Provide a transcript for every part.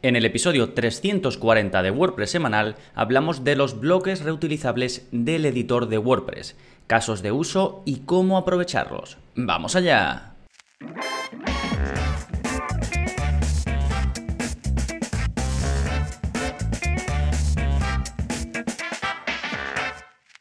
En el episodio 340 de WordPress semanal hablamos de los bloques reutilizables del editor de WordPress, casos de uso y cómo aprovecharlos. ¡Vamos allá!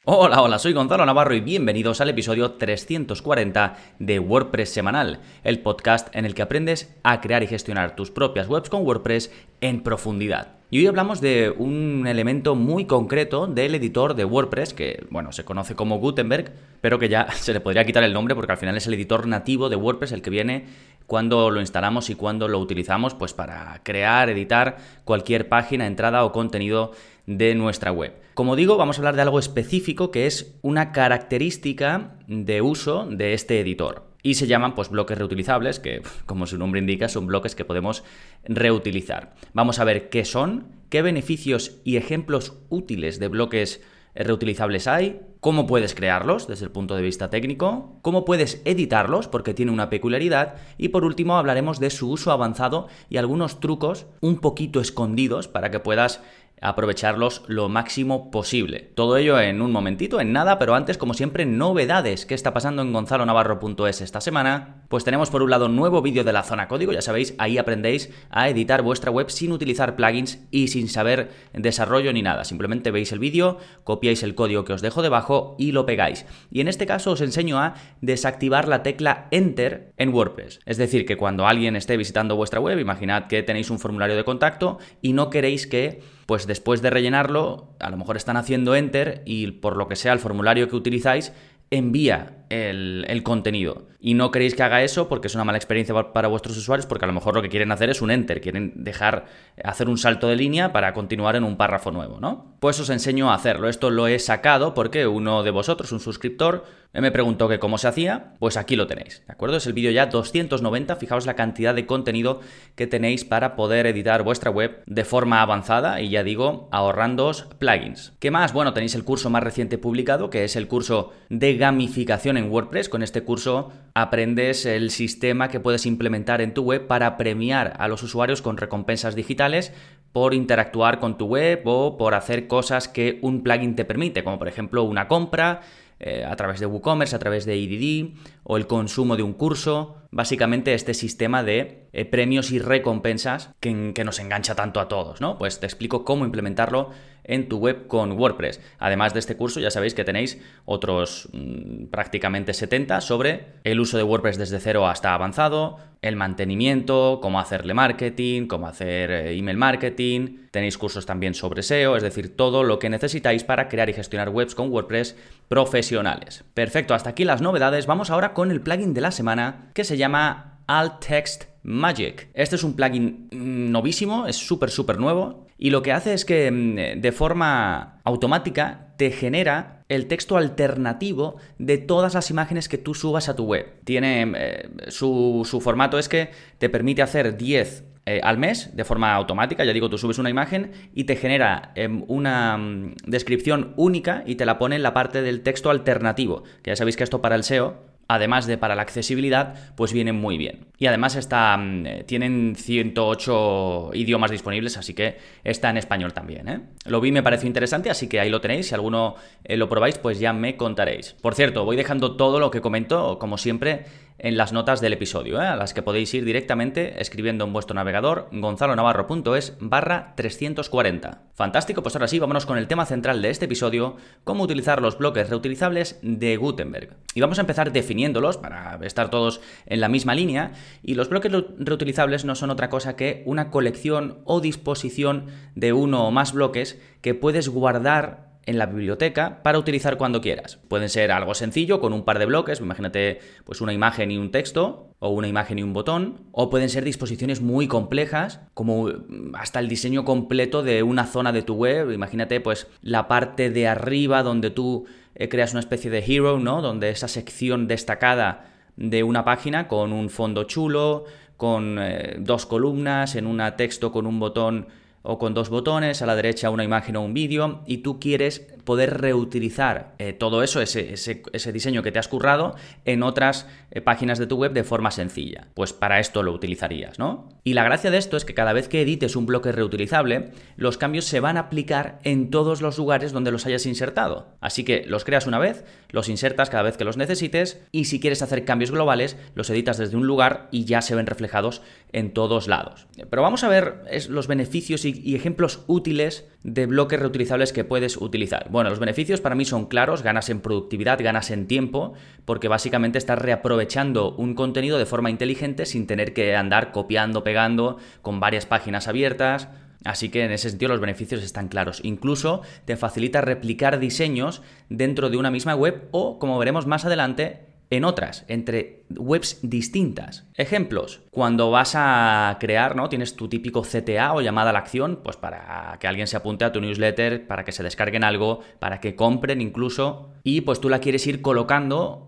Hola, hola, soy Gonzalo Navarro y bienvenidos al episodio 340 de WordPress Semanal, el podcast en el que aprendes a crear y gestionar tus propias webs con WordPress en profundidad. Y hoy hablamos de un elemento muy concreto del editor de WordPress, que bueno, se conoce como Gutenberg, pero que ya se le podría quitar el nombre porque al final es el editor nativo de WordPress el que viene cuando lo instalamos y cuando lo utilizamos pues para crear, editar cualquier página, entrada o contenido de nuestra web. Como digo, vamos a hablar de algo específico que es una característica de uso de este editor. Y se llaman pues bloques reutilizables, que como su nombre indica son bloques que podemos reutilizar. Vamos a ver qué son, qué beneficios y ejemplos útiles de bloques reutilizables hay, cómo puedes crearlos desde el punto de vista técnico, cómo puedes editarlos porque tiene una peculiaridad y por último hablaremos de su uso avanzado y algunos trucos un poquito escondidos para que puedas aprovecharlos lo máximo posible. Todo ello en un momentito, en nada, pero antes, como siempre, novedades. ¿Qué está pasando en gonzalonavarro.es esta semana? Pues tenemos por un lado un nuevo vídeo de la zona código, ya sabéis, ahí aprendéis a editar vuestra web sin utilizar plugins y sin saber desarrollo ni nada. Simplemente veis el vídeo, copiáis el código que os dejo debajo y lo pegáis. Y en este caso os enseño a desactivar la tecla Enter en WordPress. Es decir, que cuando alguien esté visitando vuestra web, imaginad que tenéis un formulario de contacto y no queréis que pues después de rellenarlo, a lo mejor están haciendo enter y por lo que sea el formulario que utilizáis envía el, contenido. Y no queréis que haga eso porque es una mala experiencia para vuestros usuarios, porque a lo mejor lo que quieren hacer es un enter, quieren dejar hacer un salto de línea para continuar en un párrafo nuevo, ¿no? Pues os enseño a hacerlo. Esto lo he sacado porque uno de vosotros, un suscriptor, me preguntó que cómo se hacía, pues aquí lo tenéis, ¿de acuerdo? Es el vídeo ya 290, fijaos la cantidad de contenido que tenéis para poder editar vuestra web de forma avanzada y ya digo, ahorrándoos plugins. ¿Qué más? Bueno, tenéis el curso más reciente publicado, que es el curso de gamificación en WordPress. Con este curso aprendes el sistema que puedes implementar en tu web para premiar a los usuarios con recompensas digitales por interactuar con tu web o por hacer cosas que un plugin te permite, como por ejemplo una compra, eh, a través de WooCommerce, a través de EDD o el consumo de un curso. Básicamente este sistema de eh, premios y recompensas que, que, nos engancha tanto a todos, ¿no? Pues te explico cómo implementarlo en tu web con WordPress. Además de este curso ya sabéis que tenéis otros mmm, prácticamente 70 sobre el uso de WordPress desde cero hasta avanzado, el mantenimiento, cómo hacerle marketing, cómo hacer eh, email marketing. Tenéis cursos también sobre SEO, es decir, todo lo que necesitáis para crear y gestionar webs con WordPress profesionales. Perfecto, hasta aquí las novedades. Vamos ahora con el plugin de la semana que se llama Alt Text Magic. Este es un plugin novísimo, es súper, súper nuevo. Y lo que hace es que mm, de forma automática te genera el texto alternativo de todas las imágenes que tú subas a tu web. Tiene eh, su, su, formato es que te permite hacer 10 eh, al mes de forma automática. Ya digo, tú subes una imagen y te genera eh, una mm, descripción única y te la pone en la parte del texto alternativo. Que ya sabéis que esto para el SEO además de para la accesibilidad, pues vienen muy bien. Y además está, mm, tienen 108 idiomas disponibles, así que está en español también. ¿eh? Lo vi, me pareció interesante, así que ahí lo tenéis. Si alguno eh, lo probáis, pues ya me contaréis. Por cierto, voy dejando todo lo que comento, como siempre, en las notas del episodio, ¿eh? a las que podéis ir directamente escribiendo en vuestro navegador gonzalonavarro.es barra 340. Fantástico, pues ahora sí, vámonos con el tema central de este episodio, cómo utilizar los bloques reutilizables de Gutenberg. Y vamos a empezar definiéndolos para estar todos en la misma línea, y los bloques reutilizables no son otra cosa que una colección o disposición de uno o más bloques que puedes guardar en la biblioteca para utilizar cuando quieras. Pueden ser algo sencillo con un par de bloques, imagínate pues una imagen y un texto o una imagen y un botón, o pueden ser disposiciones muy complejas como mm, hasta el diseño completo de una zona de tu web, imagínate pues la parte de arriba donde tú eh, creas una especie de hero, ¿no? Donde esa sección destacada de una página con un fondo chulo, con eh, dos columnas, en una texto con un botón o con dos botones, a la derecha una imagen o un vídeo, y tú quieres poder reutilizar eh, todo eso, ese, ese, diseño que te has currado, en otras eh, páginas de tu web de forma sencilla. Pues para esto lo utilizarías, ¿no? Y la gracia de esto es que cada vez que edites un bloque reutilizable, los cambios se van a aplicar en todos los lugares donde los hayas insertado. Así que los creas una vez, los insertas cada vez que los necesites y si quieres hacer cambios globales, los editas desde un lugar y ya se ven reflejados en todos lados. Pero vamos a ver los beneficios y, ejemplos útiles de bloques reutilizables que puedes utilizar. Bueno, los beneficios para mí son claros, ganas en productividad, ganas en tiempo, porque básicamente estás reaprovechando un contenido de forma inteligente sin tener que andar copiando, pegando con varias páginas abiertas. Así que en ese sentido los beneficios están claros. Incluso te facilita replicar diseños dentro de una misma web o, como veremos más adelante, en otras, entre webs distintas. Ejemplos, cuando vas a crear, ¿no? Tienes tu típico CTA o llamada a la acción, pues para que alguien se apunte a tu newsletter, para que se descarguen algo, para que compren incluso, y pues tú la quieres ir colocando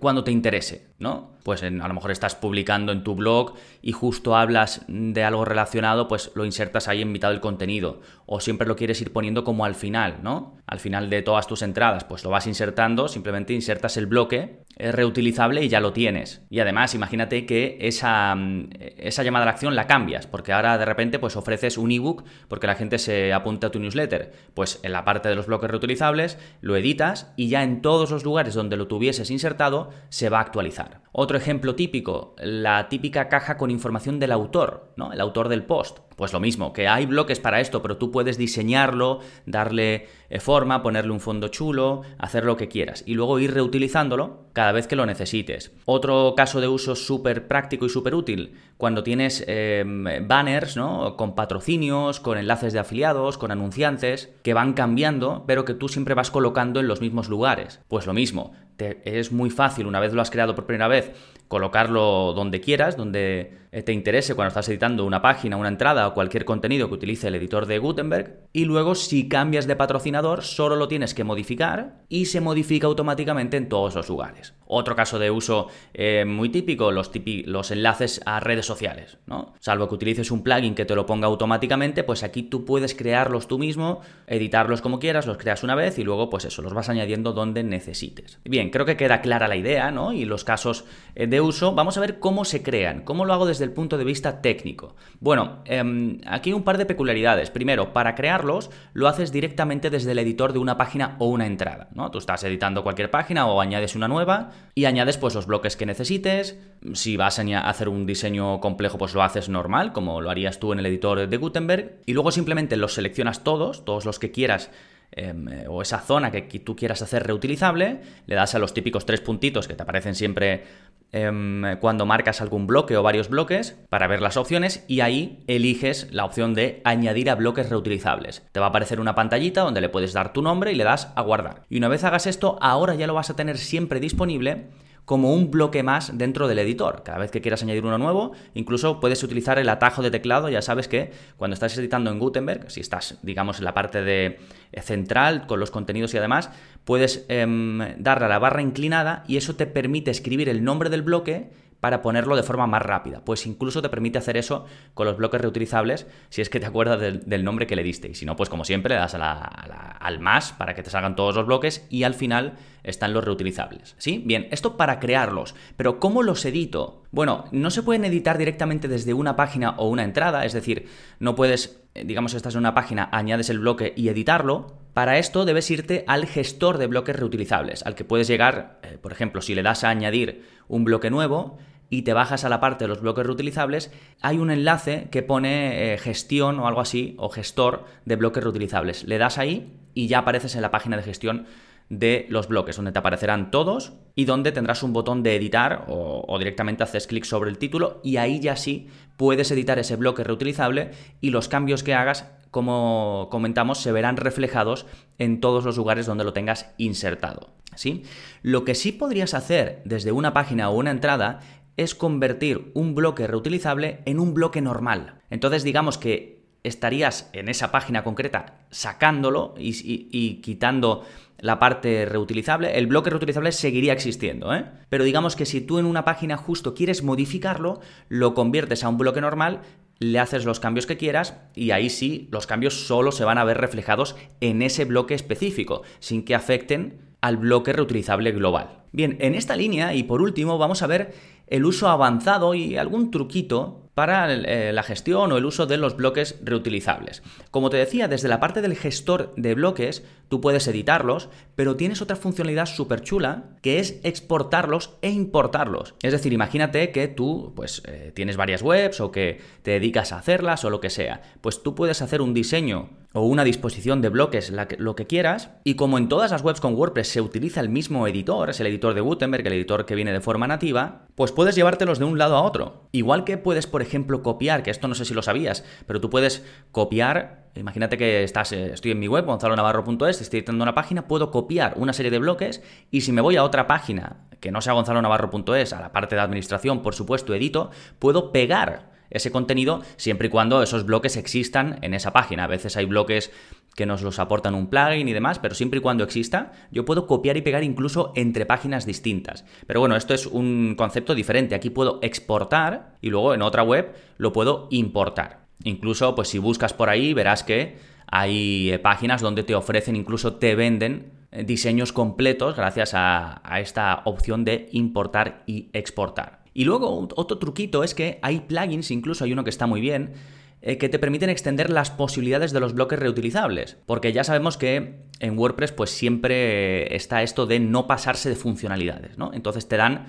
cuando te interese, ¿no? Pues a lo mejor estás publicando en tu blog y justo hablas de algo relacionado, pues lo insertas ahí en mitad del contenido. O siempre lo quieres ir poniendo como al final, ¿no? Al final de todas tus entradas, pues lo vas insertando, simplemente insertas el bloque, es reutilizable y ya lo tienes. Y además, imagínate que esa, mm, esa llamada a la acción la cambias, porque ahora de repente pues ofreces un ebook porque la gente se apunta a tu newsletter. Pues en la parte de los bloques reutilizables lo editas y ya en todos los lugares donde lo tuvieses insertado se va a actualizar. Otro ejemplo típico, la típica caja con información del autor, ¿no? El autor del post. Pues lo mismo, que hay bloques para esto, pero tú puedes diseñarlo, darle eh, forma, ponerle un fondo chulo, hacer lo que quieras y luego ir reutilizándolo cada vez que lo necesites. Otro caso de uso súper práctico y súper útil, cuando tienes em, banners, ¿no? Con patrocinios, con enlaces de afiliados, con anunciantes, que van cambiando, pero que tú siempre vas colocando en los mismos lugares. Pues lo mismo, es muy fácil, una vez lo has creado por primera vez, colocarlo donde quieras, donde eh, te interese cuando estás editando una página, una entrada o cualquier contenido que utilice el editor de Gutenberg. Y luego si cambias de patrocinador solo lo tienes que modificar y se modifica automáticamente en todos los lugares. Otro caso de uso eh, muy típico, los, los enlaces a redes sociales. ¿no? Salvo que utilices un plugin que te lo ponga automáticamente, pues aquí tú puedes crearlos tú mismo, editarlos como quieras, los creas una vez y luego pues eso, los vas añadiendo donde necesites. Bien, creo que queda clara la idea ¿no? y los casos eh, de uso, vamos a ver cómo se crean, cómo lo hago desde el punto de vista técnico. Bueno, eh, aquí un par de peculiaridades. Primero, para crearlos lo haces directamente desde el editor de una página o una entrada. ¿no? Tú estás editando cualquier página o añades una nueva y añades pues los bloques que necesites. Si vas a hacer un diseño complejo, pues lo haces normal, como lo harías tú en el editor de Gutenberg. Y luego simplemente los seleccionas todos, todos los que quieras Em, eh, o esa zona que, tú quieras hacer reutilizable, le das a los típicos tres puntitos que te aparecen siempre em, cuando marcas algún bloque o varios bloques para ver las opciones y ahí eliges la opción de añadir a bloques reutilizables. Te va a aparecer una pantallita donde le puedes dar tu nombre y le das a guardar. Y una vez hagas esto, ahora ya lo vas a tener siempre disponible como un bloque más dentro del editor. Cada vez que quieras añadir uno nuevo, incluso puedes utilizar el atajo de teclado. Ya sabes que cuando estás editando en Gutenberg, si estás, digamos, en la parte de eh, central con los contenidos y además, puedes em, darle a la barra inclinada y eso te permite escribir el nombre del bloque para ponerlo de forma más rápida. Pues incluso te permite hacer eso con los bloques reutilizables si es que te acuerdas del, nombre que le diste. Y si no, pues como siempre le das al más para que te salgan todos los bloques y al final están los reutilizables. ¿Sí? Bien, esto para crearlos. Pero ¿cómo los edito? Bueno, no se pueden editar directamente desde una página o una entrada, es decir, no puedes, eh, digamos, estás en una página, añades el bloque y editarlo. Para esto debes irte al gestor de bloques reutilizables, al que puedes llegar, eh, por ejemplo, si le das a añadir un bloque nuevo, y te bajas a la parte de los bloques reutilizables, hay un enlace que pone eh, gestión o algo así, o gestor de bloques reutilizables. Le das ahí y ya apareces en la página de gestión de los bloques, donde te aparecerán todos y donde tendrás un botón de editar o, directamente haces clic sobre el título y ahí ya sí puedes editar ese bloque reutilizable y los cambios que hagas, como comentamos, se verán reflejados en todos los lugares donde lo tengas insertado. ¿sí? Lo que sí podrías hacer desde una página o una entrada es convertir un bloque reutilizable en un bloque normal. Entonces digamos que estarías en esa página concreta sacándolo y, quitando la parte reutilizable, el bloque reutilizable seguiría existiendo, ¿eh? Pero digamos que si tú en una página justo quieres modificarlo, lo conviertes a un bloque normal le haces los cambios que quieras y ahí sí los cambios solo se van a ver reflejados en ese bloque específico, sin que afecten al bloque reutilizable global. Bien, en esta línea y por último vamos a ver el uso avanzado y algún truquito para eh, la gestión o el uso de los bloques reutilizables. Como te decía, desde la parte del gestor de bloques, tú puedes editarlos, pero tienes otra funcionalidad súper chula que es exportarlos e importarlos. Es decir, imagínate que tú pues, eh, tienes varias webs o que te dedicas a hacerlas o lo que sea. Pues tú puedes hacer un diseño o una disposición de bloques, lo que quieras, y como en todas las webs con WordPress se utiliza el mismo editor, es el editor de Gutenberg, el editor que viene de forma nativa, pues puedes llevártelos de un lado a otro. Igual que puedes, por ejemplo, copiar, que esto no sé si lo sabías, pero tú puedes copiar, imagínate que estás, eh, estoy en mi web, gonzalonavarro.es, estoy editando una página, puedo copiar una serie de bloques y si me voy a otra página que no sea gonzalonavarro.es, a la parte de administración, por supuesto, edito, puedo pegar ese contenido siempre y cuando esos bloques existan en esa página. A veces hay bloques que nos los aportan un plugin y demás, pero siempre y cuando exista, yo puedo copiar y pegar incluso entre páginas distintas. Pero bueno, esto es un concepto diferente. Aquí puedo exportar y luego en otra web lo puedo importar. Incluso, pues si buscas por ahí, verás que hay eh, páginas donde te ofrecen, incluso te venden eh, diseños completos gracias a, esta opción de importar y exportar. Y luego otro truquito es que hay plugins, incluso hay uno que está muy bien, eh, que te permiten extender las posibilidades de los bloques reutilizables. Porque ya sabemos que en WordPress pues siempre está esto de no pasarse de funcionalidades, ¿no? Entonces te dan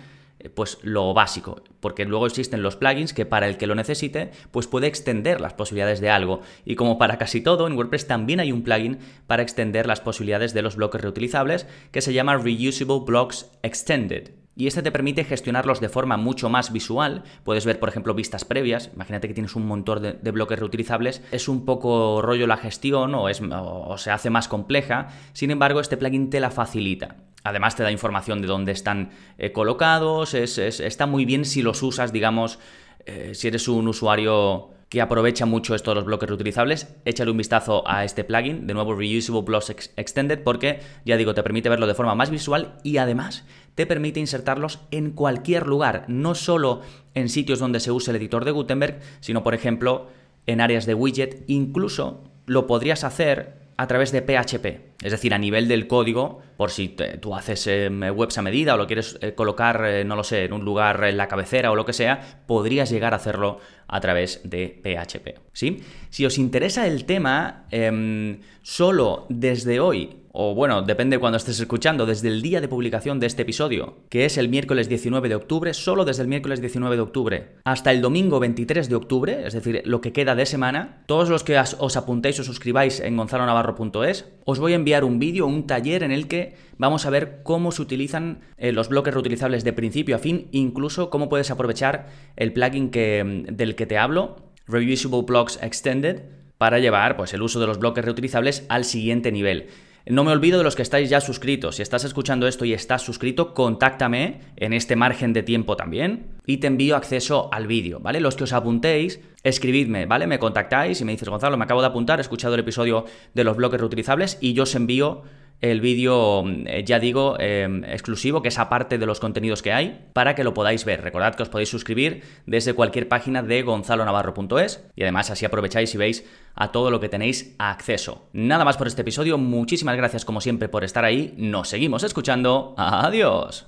pues lo básico, porque luego existen los plugins que para el que lo necesite, pues puede extender las posibilidades de algo. Y como para casi todo, en WordPress también hay un plugin para extender las posibilidades de los bloques reutilizables que se llama Reusable Blocks Extended y este te permite gestionarlos de forma mucho más visual. Puedes ver, por ejemplo, vistas previas. Imagínate que tienes un montón de, bloques reutilizables. Es un poco rollo la gestión o, se hace más compleja. Sin embargo, este plugin te la facilita. Además te da información de dónde están eh, colocados. está muy bien si los usas, digamos, eh, si eres un usuario que aprovecha mucho esto de los bloques reutilizables, échale un vistazo a este plugin, de nuevo Reusable Blocks Extended, porque ya digo, te permite verlo de forma más visual y además te permite insertarlos en cualquier lugar, no solo en sitios donde se use el editor de Gutenberg, sino por ejemplo en áreas de widget, incluso lo podrías hacer a través de PHP. Es decir, a nivel del código, por si tú haces em, webs a medida o lo quieres eh, colocar, eh, no lo sé, en un lugar en la cabecera o lo que sea, podrías llegar a hacerlo a través de PHP. ¿sí? Si os interesa el tema, em, solo desde hoy o bueno, depende cuando estés escuchando, desde el día de publicación de este episodio, que es el miércoles 19 de octubre, solo desde el miércoles 19 de octubre hasta el domingo 23 de octubre, es decir, lo que queda de semana, todos los que os apuntéis o suscribáis en gonzalonavarro.es, os voy a enviar un vídeo, un taller en el que vamos a ver cómo se utilizan eh, los bloques reutilizables de principio a fin, incluso cómo puedes aprovechar el plugin que, del que te hablo, Reusable Blocks Extended, para llevar pues, el uso de los bloques reutilizables al siguiente nivel. No me olvido de los que estáis ya suscritos. Si estás escuchando esto y estás suscrito, contáctame en este margen de tiempo también y te envío acceso al vídeo, ¿vale? Los que os apuntéis, escribidme, ¿vale? Me contactáis y me dices, Gonzalo, me acabo de apuntar, he escuchado el episodio de los bloques reutilizables y yo os envío el vídeo, eh, ya digo, em, exclusivo, que es aparte de los contenidos que hay, para que lo podáis ver. Recordad que os podéis suscribir desde cualquier página de gonzalonavarro.es y además así aprovecháis y veis a todo lo que tenéis acceso. Nada más por este episodio, muchísimas gracias como siempre por estar ahí, nos seguimos escuchando, adiós.